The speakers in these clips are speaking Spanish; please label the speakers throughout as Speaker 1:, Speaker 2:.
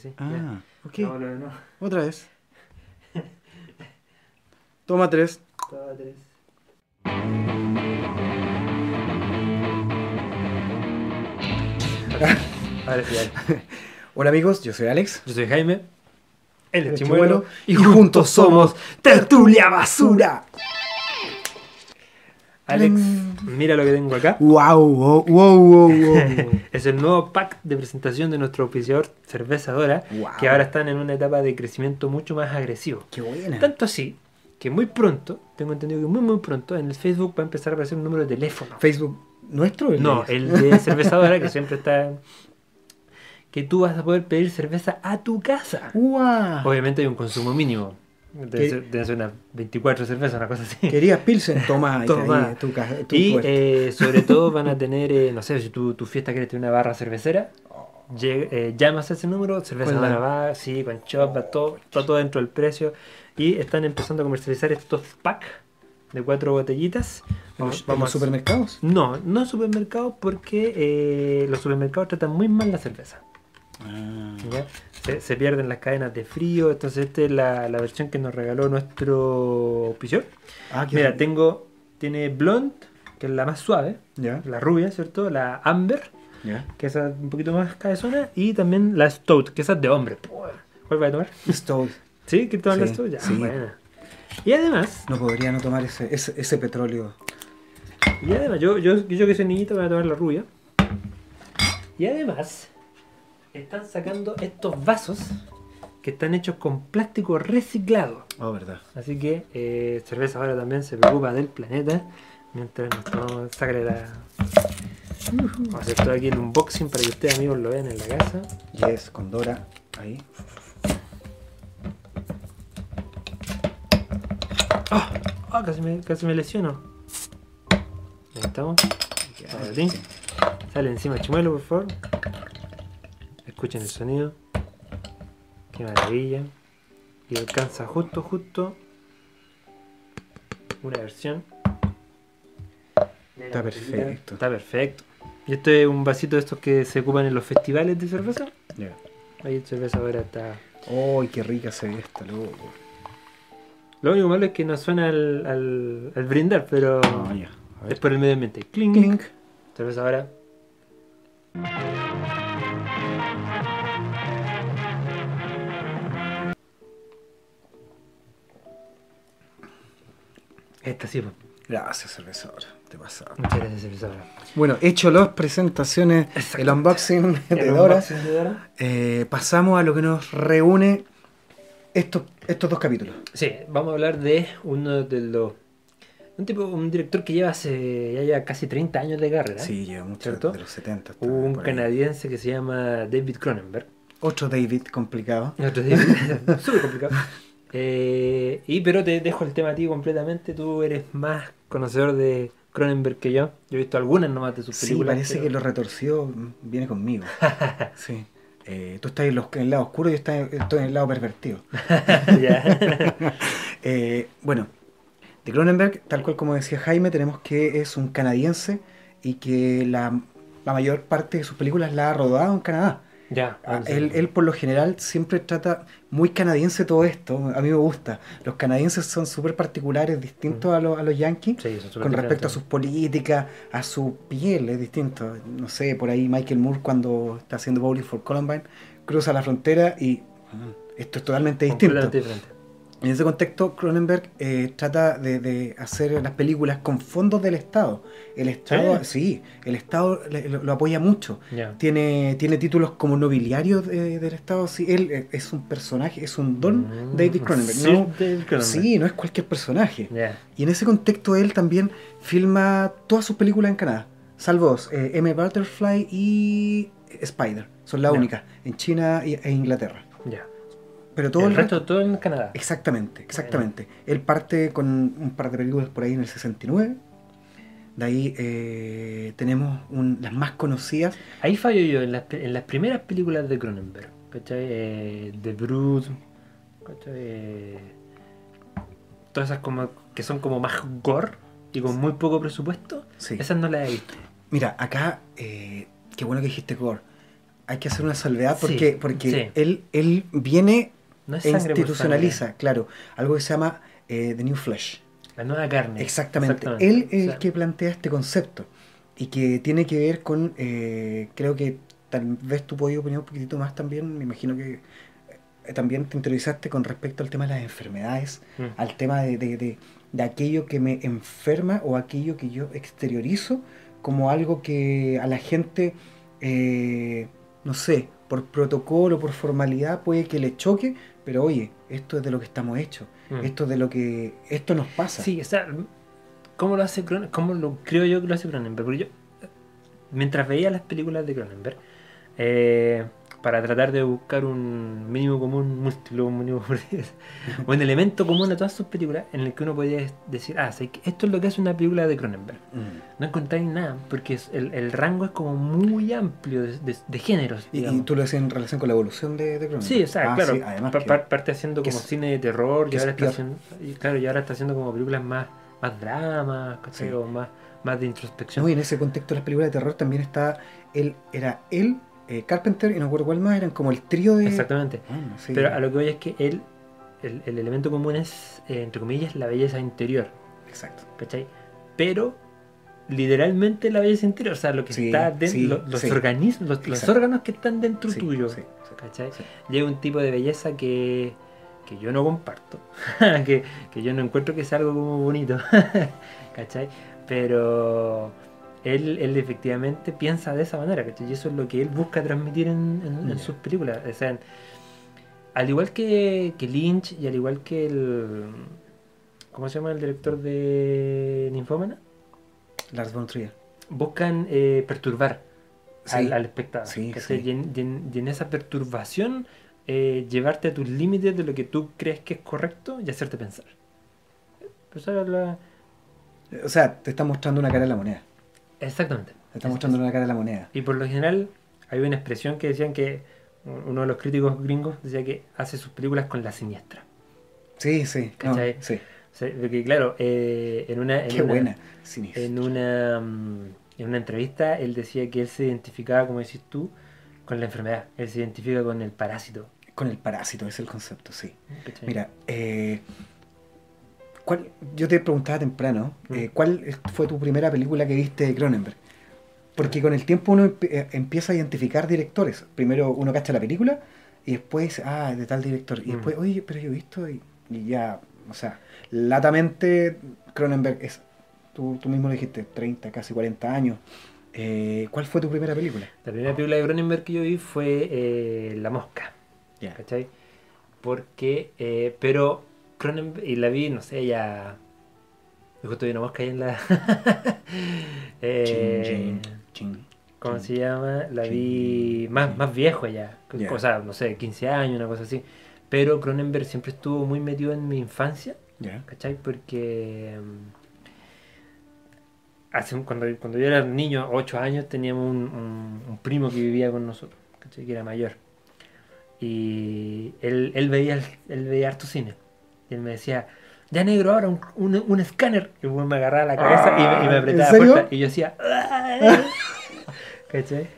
Speaker 1: sí.
Speaker 2: Ah, ok. Otra vez. Toma tres.
Speaker 1: Toma tres. Ahora.
Speaker 2: Hola amigos, yo soy Alex.
Speaker 1: Yo soy Jaime. Él
Speaker 2: El
Speaker 1: es Chimuelo.
Speaker 2: y juntos somos Tertulia Basura.
Speaker 1: Alex, mira lo que tengo acá.
Speaker 2: Wow, wow, wow, wow, wow.
Speaker 1: es el nuevo pack de presentación de nuestro auspiciador Cerveza Dora,
Speaker 2: Wow.
Speaker 1: que ahora están en una etapa de crecimiento mucho más agresivo.
Speaker 2: Qué buena.
Speaker 1: Tanto así que muy pronto, tengo entendido que muy muy pronto, en el Facebook va a empezar a aparecer un número de teléfono.
Speaker 2: Facebook nuestro el
Speaker 1: No,
Speaker 2: de
Speaker 1: el de Cerveza Dora, que siempre está... Que tú vas a poder pedir cerveza a tu casa.
Speaker 2: Guau.
Speaker 1: Obviamente hay un consumo mínimo. Debe ser, unas 24 cervezas, una cosa así.
Speaker 2: Querías Pilsen, Toma. ahí, tu, tu
Speaker 1: Y eh, sobre todo van a tener, eh, no sé, si tu, tu fiesta quieres tener una barra cervecera, lleg- eh, llamas a ese número, cerveza
Speaker 2: Con
Speaker 1: van
Speaker 2: la-
Speaker 1: a bar, sí, con shop, va todo, está todo dentro del precio. Y están empezando a comercializar estos packs de cuatro botellitas.
Speaker 2: ¿En
Speaker 1: Vamos,
Speaker 2: en los
Speaker 1: a-
Speaker 2: supermercados?
Speaker 1: No, no supermercados porque eh, los supermercados tratan muy mal la cerveza.
Speaker 2: Ah,
Speaker 1: ¿ya? Se, se pierden las cadenas de frío, entonces esta es la, la versión que nos regaló nuestro auspiciador.
Speaker 2: Ah,
Speaker 1: Mira, tengo, tiene Blonde, que es la más suave, la rubia, ¿cierto? La Amber, que es un poquito más cabezona, y también la Stout, que esa es de hombre. ¿Cuál va a tomar?
Speaker 2: Estoy.
Speaker 1: ¿Sí? ¿Quieres tomar la Stout? Ya,
Speaker 2: sí.
Speaker 1: buena. Y además,
Speaker 2: No podría no tomar ese, ese, ese petróleo.
Speaker 1: y además, yo, yo, yo que soy niñito voy a tomar la rubia. Y además, están sacando estos vasos que están hechos con plástico reciclado.
Speaker 2: Oh, verdad.
Speaker 1: Así que eh, cerveza ahora también se preocupa del planeta. Mientras nos tomamos, sácale la. Vamos a hacer todo aquí el unboxing para que ustedes amigos lo vean en la casa.
Speaker 2: Yes, con Dora. Ahí.
Speaker 1: ¡Ah! ¡Ah! Casi, me, casi me lesiono. Ahí estamos. Ahora sí. Sale encima el chimuelo, por favor. Escuchen el sonido. Qué maravilla. Y alcanza justo, justo. Una versión.
Speaker 2: Está perfecto.
Speaker 1: Está perfecto. Y esto es un vasito de estos que se ocupan en los festivales de cerveza.
Speaker 2: Ya.
Speaker 1: Ahí el cerveza ahora está.
Speaker 2: ¡Ay, qué rica se ve esta, loco!
Speaker 1: Lo único malo es que no suena al, al, al brindar, pero
Speaker 2: Ah, ya. A
Speaker 1: es por el medio ambiente. Clink.
Speaker 2: Clink.
Speaker 1: Cerveza ahora. Esta sí, pues.
Speaker 2: Gracias, cervezadora. Te pasaba.
Speaker 1: Muchas gracias, cerveza ahora.
Speaker 2: Bueno, hecho las presentaciones, el unboxing de Dora, eh, pasamos a lo que nos reúne estos, estos dos capítulos.
Speaker 1: Sí, vamos a hablar de uno de los. Un tipo, un director que lleva hace ya lleva casi 30 años de carrera.
Speaker 2: Sí, lleva mucho
Speaker 1: ¿Cierto?
Speaker 2: de los 70. está
Speaker 1: Un canadiense que se llama David Cronenberg.
Speaker 2: Otro David complicado.
Speaker 1: Otro día, Súper complicado. Eh, y pero te dejo el tema a ti completamente. Tú eres más conocedor de Cronenberg que yo. Yo he visto algunas nomás de sus
Speaker 2: Sí,
Speaker 1: películas.
Speaker 2: parece
Speaker 1: pero-
Speaker 2: que lo retorcido mm, viene conmigo. Sí. Eh, tú estás en, los- en el lado oscuro y yo estoy, en el lado pervertido. Eh, bueno, de Cronenberg, tal cual como decía Jaime, tenemos que es un canadiense y que la, la mayor parte de sus películas la ha rodado en Canadá.
Speaker 1: Ya.
Speaker 2: Ah, Él, él por lo general siempre trata muy canadiense todo esto, a mí me gusta. Los canadienses son súper particulares, distintos a, los- a los yankees,
Speaker 1: Sí,
Speaker 2: con respecto a sus políticas, a su piel, es distinto. No sé, por ahí Michael Moore cuando está haciendo Bowling for Columbine, cruza la frontera y ah, esto es totalmente distinto. En ese contexto, Cronenberg eh, trata de, de hacer las películas con fondos del Estado. El Estado, sí, el Estado le- lo, lo apoya mucho. Tiene, tiene títulos como nobiliario de- del Estado. Sí, él eh, es un personaje, es un don
Speaker 1: Mm,
Speaker 2: David Cronenberg.
Speaker 1: sí,
Speaker 2: no,
Speaker 1: David Cronenberg.
Speaker 2: sí, no es cualquier personaje. Y en ese contexto él también filma todas sus películas en Canadá. Salvo eh, M. Butterfly y Spider. Son las únicas, en China e Inglaterra.
Speaker 1: Ya.
Speaker 2: Pero todo
Speaker 1: el
Speaker 2: el
Speaker 1: resto todo en Canadá.
Speaker 2: Exactamente, exactamente. Él parte con un par de películas por ahí en el 69. De ahí eh, tenemos un- las más conocidas.
Speaker 1: Ahí fallo yo en las, en las primeras películas de Cronenberg. ¿Cachai? Eh, The Brood. ¿Cachai? Eh, todas esas como que son como más gore y con muy poco presupuesto.
Speaker 2: Sí.
Speaker 1: Esas no las he visto.
Speaker 2: Mira, acá, eh, qué bueno que dijiste Gore. hay que hacer una salvedad
Speaker 1: Sí,
Speaker 2: porque, porque
Speaker 1: sí.
Speaker 2: él, él viene
Speaker 1: No es
Speaker 2: e institucionaliza, claro, algo que se llama eh, The New Flesh.
Speaker 1: La nueva carne.
Speaker 2: Exactamente. Él es el que plantea este concepto y que tiene que ver con, eh, creo que tal vez tú podías opinar un poquitito más también, me imagino que eh, también te interesaste con respecto al tema de las enfermedades,
Speaker 1: Mm.
Speaker 2: al tema de, de- de- de aquello que me enferma o aquello que yo exteriorizo como algo que a la gente, eh, no sé, por protocolo, por formalidad puede que le choque, pero oye, esto es de lo que estamos hechos,
Speaker 1: Mm.
Speaker 2: esto es de lo que, esto nos pasa.
Speaker 1: Sí, o sea, ¿cómo lo hace Cronenberg? ¿Cómo lo creo yo que lo hace Cronenberg? Porque yo, mientras veía las películas de Cronenberg, eh, para tratar de buscar un mínimo común múltiplo, un mínimo un elemento común a todas sus películas en el que uno podía decir, ah, sé que esto es lo que hace una película de Cronenberg.
Speaker 2: Mm.
Speaker 1: No encontráis nada, porque es- el, el rango es como muy amplio de, de- de géneros.
Speaker 2: Y, tú lo haces en relación con la evolución de, de Cronenberg.
Speaker 1: Sí, o sea,
Speaker 2: Ah,
Speaker 1: claro.
Speaker 2: sí, además
Speaker 1: pa-
Speaker 2: que-
Speaker 1: pa- parte haciendo como
Speaker 2: es-
Speaker 1: cine de terror y
Speaker 2: es
Speaker 1: ahora, está haciendo, y claro, y ahora está haciendo como películas más, más dramas.
Speaker 2: Sí.
Speaker 1: O más, más de introspección.
Speaker 2: No, y en ese contexto de las películas de terror también está él, era él, eh, Carpenter y no recuerdo cuál más, eran como el trío de...
Speaker 1: Exactamente.
Speaker 2: Sí.
Speaker 1: Pero a lo que voy es que él, el, el elemento común es, eh, entre comillas, la belleza interior,
Speaker 2: Exacto.
Speaker 1: ¿cachai? Pero literalmente la belleza interior, o sea, lo que
Speaker 2: Sí,
Speaker 1: está dentro,
Speaker 2: sí,
Speaker 1: los, organismos, los, órganos que están dentro tuyo. ¿cachai? Llega un tipo de belleza que, que yo no comparto, que, que yo no encuentro que sea algo como bonito, ¿cachai? Pero él, él efectivamente piensa de esa manera, ¿cachai? Y eso es lo que él busca transmitir en, en- en
Speaker 2: Ya.
Speaker 1: sus películas. O sea, al igual que, que Lynch y al igual que el... ¿Cómo se llama el director de Ninfómana?
Speaker 2: Lars von Trier.
Speaker 1: Buscan eh, perturbar
Speaker 2: Sí.
Speaker 1: al, al espectador.
Speaker 2: Sí, sí.
Speaker 1: Y, en, y esa perturbación eh, llevarte a tus límites de lo que tú crees que es correcto y hacerte pensar. Pues la-
Speaker 2: O sea, te está mostrando una cara de la moneda.
Speaker 1: Exactamente.
Speaker 2: Te está mostrando una cara de la moneda.
Speaker 1: Y por lo general hay una expresión que decían que uno de los críticos gringos decía que hace sus películas con la siniestra.
Speaker 2: Sí, sí. no,
Speaker 1: ¿Cachai?
Speaker 2: sí.
Speaker 1: O sea, porque claro, eh, en una... En
Speaker 2: Qué
Speaker 1: una-
Speaker 2: buena. Siniestro.
Speaker 1: En una, mm, en una entrevista él decía que él se identificaba, como decís tú, con la enfermedad. Él se identifica con el parásito.
Speaker 2: Con el parásito, es el concepto, sí.
Speaker 1: ¿cachai?
Speaker 2: Mira, eh, ¿cuál- yo te preguntaba temprano,
Speaker 1: Mm.
Speaker 2: eh, ¿cuál fue tu primera película que viste de Cronenberg? Porque con el tiempo uno eh, empieza a identificar directores. Primero uno cacha la película y después, ah, de tal director. Y
Speaker 1: Mm.
Speaker 2: después, oye, pero yo he visto y, y ya, o sea, latamente Cronenberg es, tú, tú mismo lo dijiste, 30, casi 40 años. Eh, ¿Cuál fue tu primera película?
Speaker 1: La primera película de Cronenberg que yo vi fue eh, La Mosca. ¿Cachai? Porque, eh, pero Cronenberg, y la vi, no sé, ya... Justo vi una mosca ahí en la... Eh,
Speaker 2: Chin, chin, chin,
Speaker 1: ¿Cómo se llama? La vi más, más viejo ya. O sea, no sé, 15 años, una cosa así. Pero Cronenberg siempre estuvo muy metido en mi infancia,
Speaker 2: Ya.
Speaker 1: ¿cachai? Porque mm, hace cuando, cuando yo era niño, 8 años, teníamos un, un- un primo que vivía con nosotros, ¿cachai? Que era mayor. Y él, él veía él veía harto cine. Y él me decía, ya negro, ahora un, un, un escáner. Y me agarraba la cabeza y, me, y me
Speaker 2: Ah,
Speaker 1: apretaba
Speaker 2: ¿en serio?
Speaker 1: fuerte. Y yo decía. ¿cachai?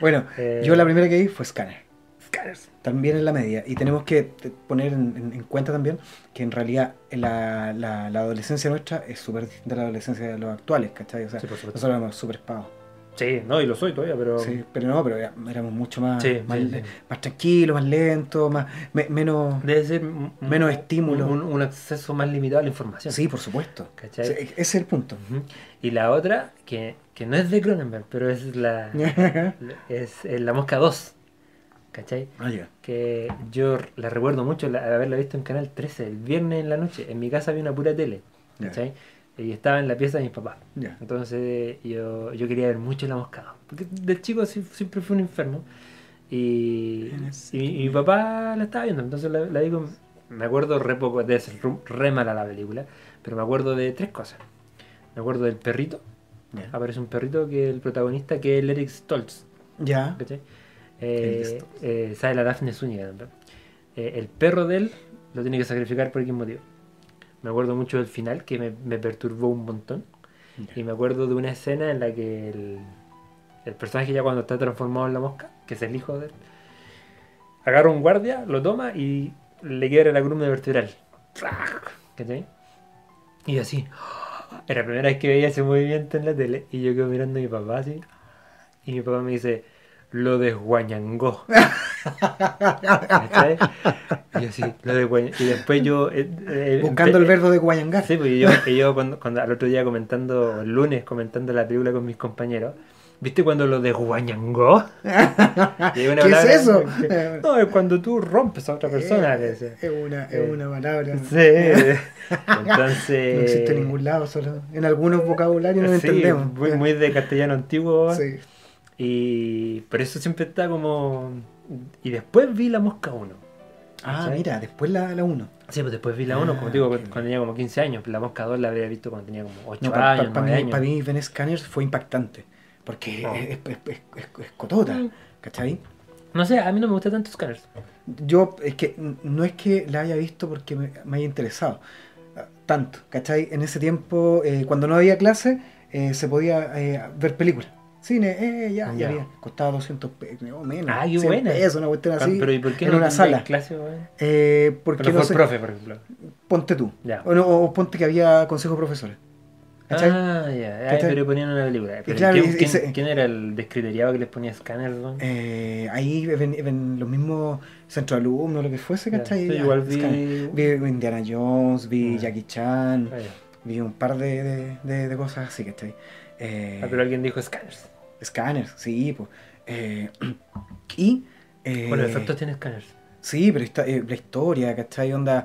Speaker 2: Bueno,
Speaker 1: Eh,
Speaker 2: yo la primera que vi fue Scanner.
Speaker 1: Scanners.
Speaker 2: También en la media. Y tenemos que poner en, en- en cuenta también que en realidad la, la- la adolescencia nuestra es súper distinta a la adolescencia de los actuales, ¿cachai? O sea,
Speaker 1: Sí,
Speaker 2: nosotros éramos súper espados.
Speaker 1: Sí, no, y lo soy todavía, pero.
Speaker 2: Sí, pero no, pero era- éramos mucho más,
Speaker 1: Sí,
Speaker 2: más,
Speaker 1: sí, sí.
Speaker 2: más tranquilos, más lentos, más, me- menos...
Speaker 1: Debe ser un-
Speaker 2: Menos estímulo.
Speaker 1: Un, un acceso más limitado a la información.
Speaker 2: Sí, por supuesto.
Speaker 1: ¿Cachai?
Speaker 2: Ese es el punto.
Speaker 1: Y la otra, que, que no es de Cronenberg, pero es la. es La Mosca 2. ¿Cachai?
Speaker 2: Ah, ya.
Speaker 1: Que yo la recuerdo mucho la- haberla visto en Canal 13 el viernes en la noche. En mi casa había una pura tele. ¿Cachai? Y estaba en la pieza de mis papás.
Speaker 2: Ya.
Speaker 1: Entonces yo, yo quería ver mucho la mosca. Porque de chico siempre fui un enfermo. Y, y, mi- y mi papá la estaba viendo. Entonces la, la vi con- Me acuerdo re poco, de ser re mala la película. Pero me acuerdo de tres cosas. Me acuerdo del perrito. Aparece un perrito que es el protagonista, que es el Eric Stoltz.
Speaker 2: Ya.
Speaker 1: ¿cachai? Eh, eh, sale la Daphne Zúñiga también. Eh, el perro de él lo tiene que sacrificar por qué motivo. Me acuerdo mucho del final que me, me perturbó un montón.
Speaker 2: Ya.
Speaker 1: Y me acuerdo de una escena en la que el, el personaje ya cuando está transformado en la mosca, que es el hijo de él, agarra un guardia, lo toma y le quiebra la columna vertebral. ¿Cachai? Y así. Era la primera vez que veía ese movimiento en la tele y yo quedo mirando a mi papá así. Y mi papá me dice, lo desguañangó. ¿Cachai? Y yo así, lo desguañangó. Y después yo... eh, eh,
Speaker 2: Buscando el verbo de guayangar.
Speaker 1: Sí, porque yo, yo cuando, cuando al otro día comentando, el lunes comentando la película con mis compañeros, ¿viste cuando lo hay una
Speaker 2: ¿Qué es eso?
Speaker 1: que- no, es cuando tú rompes a otra persona. decía.
Speaker 2: Es una,
Speaker 1: Eh,
Speaker 2: es una palabra.
Speaker 1: Sí. Entonces.
Speaker 2: No existe en ningún lado, solo en algunos vocabularios no
Speaker 1: sí,
Speaker 2: entendemos.
Speaker 1: Muy, muy de castellano antiguo.
Speaker 2: Sí.
Speaker 1: Y por eso siempre está como. Y después vi la mosca 1.
Speaker 2: Ah, mira, después la, la 1.
Speaker 1: Sí, pues después vi la
Speaker 2: Ah,
Speaker 1: 1, como digo,
Speaker 2: qué
Speaker 1: cuando tenía como 15 años. La mosca 2 la había visto cuando tenía como 8
Speaker 2: No, para
Speaker 1: años, 9
Speaker 2: mí,
Speaker 1: años.
Speaker 2: pa' mí Ben Scanners fue impactante. Porque
Speaker 1: Oh.
Speaker 2: es, es, es, es- cotota,
Speaker 1: Mm.
Speaker 2: ¿cachai?
Speaker 1: No sé, a mí no me gusta tanto Scanners.
Speaker 2: Yo, es que no es que la haya visto porque me, me haya interesado ah, tanto, ¿cachai? En ese tiempo, eh, cuando no había clase, eh, se podía eh, ver películas. Cine, eh, ya, ya
Speaker 1: Ya.
Speaker 2: había. Costaba 200 pesos, o menos.
Speaker 1: Ah,
Speaker 2: 100
Speaker 1: buena.
Speaker 2: pesos, una cuestión así.
Speaker 1: Pero ¿y por qué
Speaker 2: en
Speaker 1: no
Speaker 2: una sala.
Speaker 1: clase, weón?
Speaker 2: Eh, porque
Speaker 1: Pero
Speaker 2: no
Speaker 1: fue el profe, por ejemplo.
Speaker 2: ponte tú.
Speaker 1: Ya.
Speaker 2: O, no, o ponte que había consejo de profesores. ¿Cachai?
Speaker 1: Ah, ya. Ay, pero ponían una película. Pero
Speaker 2: claro,
Speaker 1: ¿quién,
Speaker 2: y- y
Speaker 1: quién- era el descriteriado que les ponía escáner, weón?
Speaker 2: Eh, ahí ven, ven los mismos centros de alumnos, lo que fuese, ¿cachai? Ya,
Speaker 1: igual vi-
Speaker 2: vi Indiana Jones, vi
Speaker 1: Ah.
Speaker 2: Jackie Chan,
Speaker 1: Ah, ya.
Speaker 2: vi un par de, de, de- de cosas así, ¿cachai? Eh,
Speaker 1: Ah, pero alguien dijo scanners.
Speaker 2: Scanners, sí, pues. Eh, y. eh,
Speaker 1: Bueno, efectos tiene scanners.
Speaker 2: Sí, pero esta- eh, la historia, ¿cachai? Onda.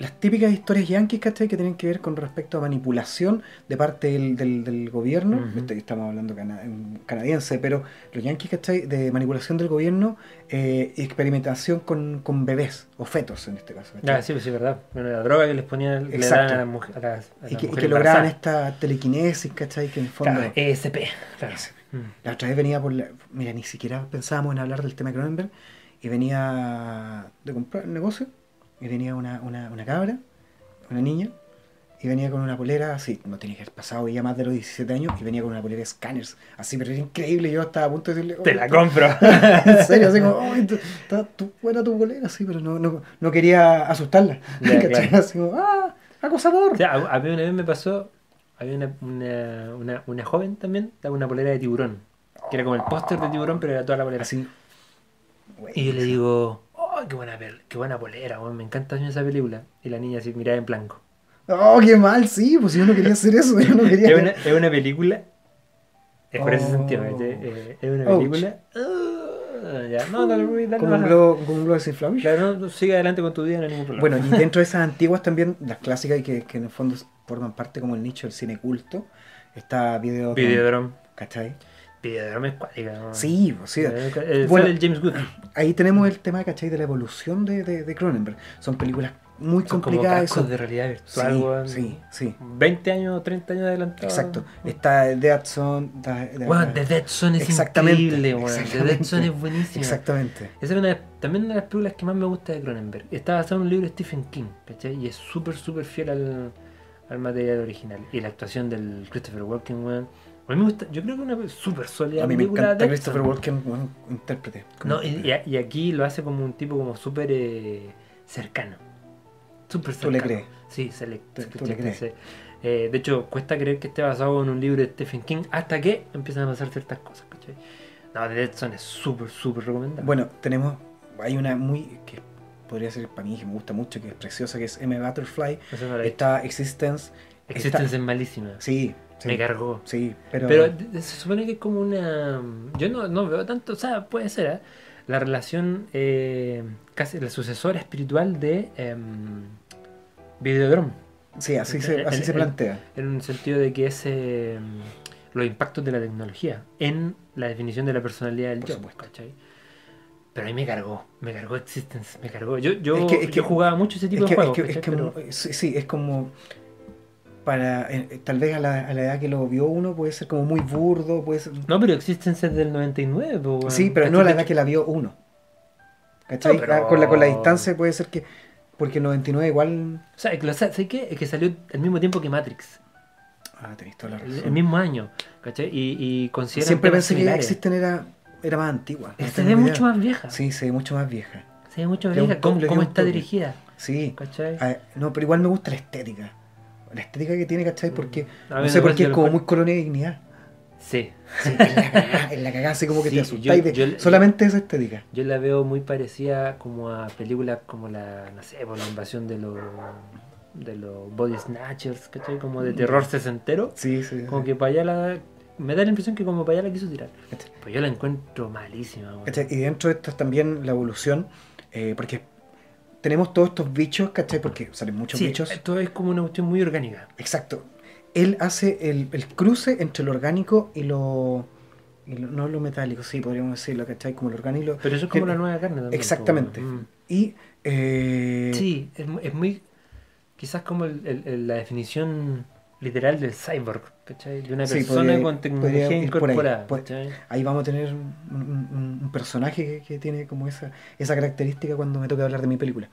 Speaker 2: Las típicas historias yankees, ¿cachai? Que tienen que ver con respecto a manipulación de parte del, del- del gobierno. Este- estamos hablando cana- en canadiense, pero los yankees, ¿cachai? De manipulación del gobierno, eh, experimentación con, con bebés o fetos en este caso. ¿cachai?
Speaker 1: Ah, sí, pues sí, verdad. Bueno, la droga que les ponían, le daban a las mujeres.
Speaker 2: Y que, lograban esta telequinesis, ¿cachai? Que en el fondo.
Speaker 1: Claro, ESP. Claro.
Speaker 2: ESP.
Speaker 1: Mm.
Speaker 2: La otra vez venía por la... Mira, ni siquiera pensábamos en hablar del tema de Cronenberg. Y venía de comprar el negocio. Y venía una, una, una cabra, una niña. Y venía con una polera así. No tenía que haber pasado ya más de los 17 años. Y venía con una polera de scanners. Así, pero era increíble. Yo estaba a punto de decirle...
Speaker 1: Te
Speaker 2: "Oye,
Speaker 1: la compro.
Speaker 2: en serio, así como, "Oye, tú- está tu- buena tu polera, sí, pero no, no, no quería asustarla. ¿cachai?
Speaker 1: claro.
Speaker 2: Así como, ¡ah! ¡Acosador!
Speaker 1: O sea, a, mí una vez me pasó, había una, una, una, una joven también, daba una polera de tiburón, que era como el póster de tiburón, pero era toda la polera.
Speaker 2: Así.
Speaker 1: Y yo le digo, oh, qué buena, qué buena polera, me encanta esa película. Y la niña así miraba en blanco.
Speaker 2: ¡Oh, qué mal! Sí, pues yo no quería hacer eso. Yo no quería.
Speaker 1: Es una, es una película, es por ese
Speaker 2: Oh.
Speaker 1: sentido. Eh, es una película... Ah, ya, no, no, no, dale
Speaker 2: Como un globo, como un globo desinflable.
Speaker 1: Claro, no, sigue adelante con tu vida, no hay ningún problema.
Speaker 2: Bueno, y dentro de esas antiguas también, las clásicas y que, que en el fondo forman parte como el nicho del cine culto, está Video.
Speaker 1: Videodrome.
Speaker 2: ¿Cachai?
Speaker 1: Videodrome es cuática, ¿no?
Speaker 2: Sí, pues sí.
Speaker 1: Eh, eh,
Speaker 2: Bueno.
Speaker 1: sale el James Good.
Speaker 2: Ahí tenemos el tema, ¿cachai? De la evolución de, de, de Cronenberg. Son películas muy
Speaker 1: Son como
Speaker 2: complicadas. son-
Speaker 1: de realidad
Speaker 2: Sí,
Speaker 1: virtual, weón.
Speaker 2: sí, sí.
Speaker 1: 20 años, 30 años adelantado.
Speaker 2: Exacto. Está Dead Zone.
Speaker 1: Weón, The Dead Zone es
Speaker 2: Exactamente,
Speaker 1: increíble, weón. The Dead
Speaker 2: exactamente.
Speaker 1: Zone es buenísima.
Speaker 2: Exactamente.
Speaker 1: Esa es una, también una de las películas que más me gusta de Cronenberg. Está basada en un libro de Stephen King, ¿cachai? Y es súper, súper fiel al, al material original. Y la actuación del Christopher Walken, weón. A mí me gusta, yo creo que es una súper sólida
Speaker 2: A mí me encanta Christopher. Walken, buen intérprete.
Speaker 1: No, y, aquí lo hace como un tipo como súper eh, cercano. Súper
Speaker 2: Tú le
Speaker 1: cercano.
Speaker 2: crees.
Speaker 1: Sí, se le,
Speaker 2: Tú-
Speaker 1: se-
Speaker 2: tú le crees.
Speaker 1: se- eh, de hecho, cuesta creer que esté basado en un libro de Stephen King hasta que empiezan a pasar ciertas cosas, ¿cachai? No, The Dead Zone es súper, súper recomendable.
Speaker 2: Bueno, tenemos. Hay una muy. que podría ser para mí, que me gusta mucho, que es preciosa, que es M. Butterfly. Está Existence.
Speaker 1: Existence
Speaker 2: está-
Speaker 1: es malísima.
Speaker 2: Sí, sí.
Speaker 1: Me cargó.
Speaker 2: Sí, pero.
Speaker 1: Pero se supone que es como una. Yo no, no veo tanto, o sea, puede ser, ¿eh? La relación, eh, casi la sucesora espiritual de em, Videodrome.
Speaker 2: sí, así se, así se plantea.
Speaker 1: En un sentido de que es em, los impactos de la tecnología en la definición de la personalidad del
Speaker 2: Por
Speaker 1: yo,
Speaker 2: supuesto.
Speaker 1: ¿cachai? Pero ahí me cargó, me cargó Existence, me cargó. Yo, yo,
Speaker 2: Es que- es
Speaker 1: yo
Speaker 2: que-
Speaker 1: jugaba mucho ese tipo
Speaker 2: Es que,
Speaker 1: de
Speaker 2: es
Speaker 1: juegos.
Speaker 2: que- es
Speaker 1: Pero-
Speaker 2: sí, es como. Para. eh, tal vez a la, a la edad que lo vio uno puede ser como muy burdo, puede ser.
Speaker 1: No, pero Existence es del 99, po, weón.
Speaker 2: sí, pero no a la edad que la vio uno. ¿Cachai?
Speaker 1: No, pero-
Speaker 2: Ah, con, la, con la distancia puede ser que. Porque el 99 igual.
Speaker 1: O sea, lo- ¿sabes qué? Es que salió al mismo tiempo que Matrix.
Speaker 2: Ah, tenés toda la
Speaker 1: el,
Speaker 2: razón.
Speaker 1: el mismo año, ¿cachai? Y, y consideran
Speaker 2: Siempre pensé que. Existen era, era más antigua.
Speaker 1: Se ve mucho más vieja.
Speaker 2: Sí, se ve mucho más vieja.
Speaker 1: Se ve mucho más vieja. ¿Cómo, cómo está dirigida?
Speaker 2: Sí.
Speaker 1: ¿Cachai?
Speaker 2: Ah, no, pero igual me gusta la estética. La estética que tiene, ¿cachai? Porque,
Speaker 1: A
Speaker 2: no sé por qué es como muy colonia de dignidad.
Speaker 1: Sí.
Speaker 2: Sí, en la cagada, así como que
Speaker 1: Sí,
Speaker 2: te asustáis
Speaker 1: yo-
Speaker 2: de
Speaker 1: yo-
Speaker 2: solamente esa estética.
Speaker 1: Yo la veo muy parecida como a películas como la, no sé, por la invasión de los de los body snatchers, ¿cachai? Como de terror sesentero.
Speaker 2: Sí, sí.
Speaker 1: Como que para allá la... Me da la impresión que como para allá la quiso tirar. Pues yo la encuentro malísima.
Speaker 2: Y dentro de esto es también la evolución, eh, porque tenemos todos estos bichos, ¿cachai? Porque salen muchos
Speaker 1: Sí,
Speaker 2: bichos.
Speaker 1: esto es como una cuestión muy orgánica.
Speaker 2: Exacto. Él hace el, el cruce entre lo orgánico y lo, y lo- No lo metálico, sí, podríamos decirlo, ¿cachai? Como lo orgánico. y lo-
Speaker 1: Pero eso es como
Speaker 2: que-
Speaker 1: la nueva carne también.
Speaker 2: Exactamente.
Speaker 1: po, weón. Mm.
Speaker 2: Y. eh,
Speaker 1: Sí, es, es muy. Quizás como el- el- la definición literal del cyborg, ¿cachai? De una
Speaker 2: Sí,
Speaker 1: persona
Speaker 2: podría-
Speaker 1: con tecnología
Speaker 2: ahí,
Speaker 1: incorporada.
Speaker 2: Ahí vamos a tener un, un- un personaje que, que tiene como esa, esa característica cuando me toca hablar de mi película.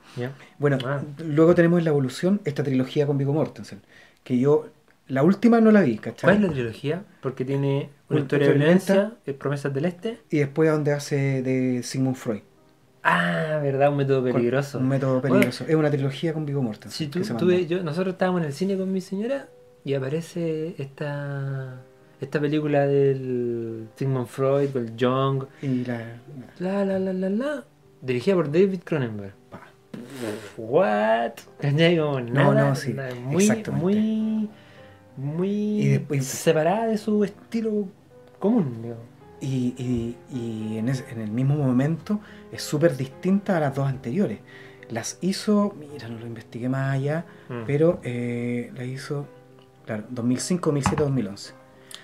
Speaker 2: Bueno,
Speaker 1: Ah.
Speaker 2: luego tenemos la evolución, esta trilogía con Viggo Mortensen. Que yo. La última no la vi, ¿cachai?
Speaker 1: ¿Cuál es la trilogía? Porque tiene una
Speaker 2: Una
Speaker 1: historia de violencia, eh, Promesas del Este.
Speaker 2: Y después a donde hace de Sigmund Freud.
Speaker 1: Ah, ¿verdad? Un método peligroso.
Speaker 2: Un método peligroso. es una trilogía con Viggo Mortensen.
Speaker 1: Si tú, tú yo, nosotros estábamos en el cine con mi señora y aparece esta esta película del Sigmund Freud, del Jung,
Speaker 2: Y la.
Speaker 1: la la la la la, dirigida por David Cronenberg.
Speaker 2: pa.
Speaker 1: What? Como nada,
Speaker 2: no, sí,
Speaker 1: nada, muy, muy, muy
Speaker 2: Y después-
Speaker 1: separada de su estilo común. digo.
Speaker 2: Y, y- y en, ese- en el mismo momento es súper distinta a las dos anteriores. Las hizo, mira, no lo investigué más allá,
Speaker 1: Mm.
Speaker 2: pero eh, la hizo, claro, 2005, 2007, 2011.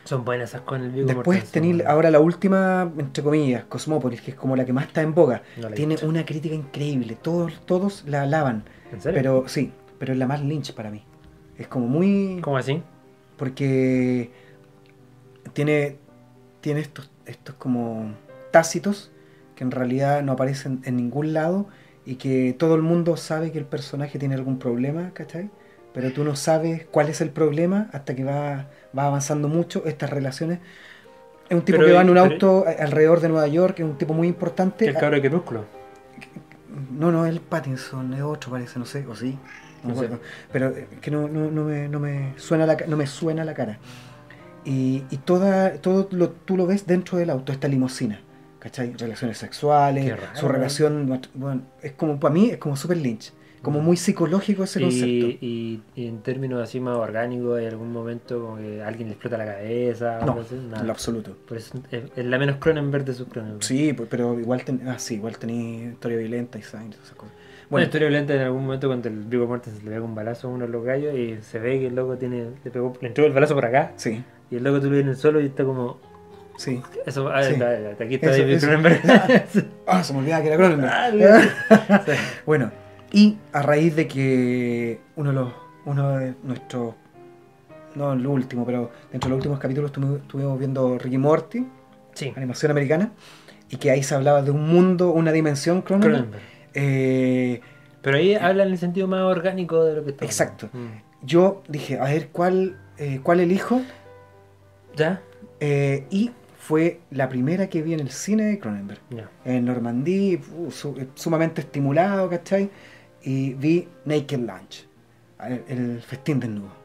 Speaker 1: Son buenas esas con el Viggo
Speaker 2: Después tenéis ahora la última, entre comillas, Cosmópolis, que es como la que más está en boga.
Speaker 1: No la he
Speaker 2: Tiene una crítica increíble, todos, todos la alaban.
Speaker 1: ¿En serio?
Speaker 2: Pero sí, pero es la más lynch para mí. Es como muy...
Speaker 1: ¿Cómo así?
Speaker 2: porque tiene, tiene estos, estos como tácitos que en realidad no aparecen en ningún lado y que todo el mundo sabe que el personaje tiene algún problema, ¿cachai? Pero tú no sabes cuál es el problema hasta que va, va avanzando mucho estas relaciones. Es un tipo
Speaker 1: Pero
Speaker 2: que va en un auto alrededor de Nueva York, es un tipo muy importante.
Speaker 1: El cabro de Crepúsculo.
Speaker 2: No, no, el Pattinson es otro, parece, no sé, o sí. No
Speaker 1: sé.
Speaker 2: Pero eh, que no, no, no me, no, me suena la, no me suena la cara. Y, y toda, todo lo, tú lo ves dentro del auto, esta limusina. ¿Cachai? Relaciones sexuales,
Speaker 1: raro,
Speaker 2: su relación. Bueno, es como, para mí, es como super lynch. Como muy psicológico ese concepto.
Speaker 1: Y, y- y en términos así más orgánicos, ¿hay algún momento como que alguien le explota la cabeza?
Speaker 2: No?
Speaker 1: Nada.
Speaker 2: en lo absoluto.
Speaker 1: Por eso es, es la menos Cronenberg de sus Cronenberg.
Speaker 2: Sí, pues, pero igual, ten, ah, sí, igual tenía historia violenta y esas cosas.
Speaker 1: Bueno, historia violenta en algún momento cuando el Viggo Mortensen le pega un balazo a uno de los gallos y se ve que el loco tiene, le, pegó, le entró el balazo por acá
Speaker 2: sí,
Speaker 1: y el loco tú lo ves en el suelo y está como...
Speaker 2: sí.
Speaker 1: Eso, ah,
Speaker 2: Sí.
Speaker 1: está- está- aquí está David. Cronenberg.
Speaker 2: Ah, se me olvidaba que era Cronenberg.
Speaker 1: Ah.
Speaker 2: Bueno, y a raíz de que uno de los uno de nuestros no el último, pero dentro de los últimos capítulos estuvi- estuvimos viendo Ricky Morty,
Speaker 1: Sí,
Speaker 2: animación americana, y que ahí se hablaba de un mundo, una dimensión
Speaker 1: Cronenberg.
Speaker 2: Eh,
Speaker 1: Pero ahí habla en el sentido más orgánico de lo que está.
Speaker 2: Exacto.
Speaker 1: Mm.
Speaker 2: yo dije, a ver, ¿cuál, eh, cuál elijo?
Speaker 1: ¿Ya?
Speaker 2: Eh, y fue la primera que vi en el cine de Cronenberg.
Speaker 1: Ya.
Speaker 2: En Normandía, uh, su- sumamente estimulado, ¿cachai? Y vi Naked Lunch, el, el festín desnudo.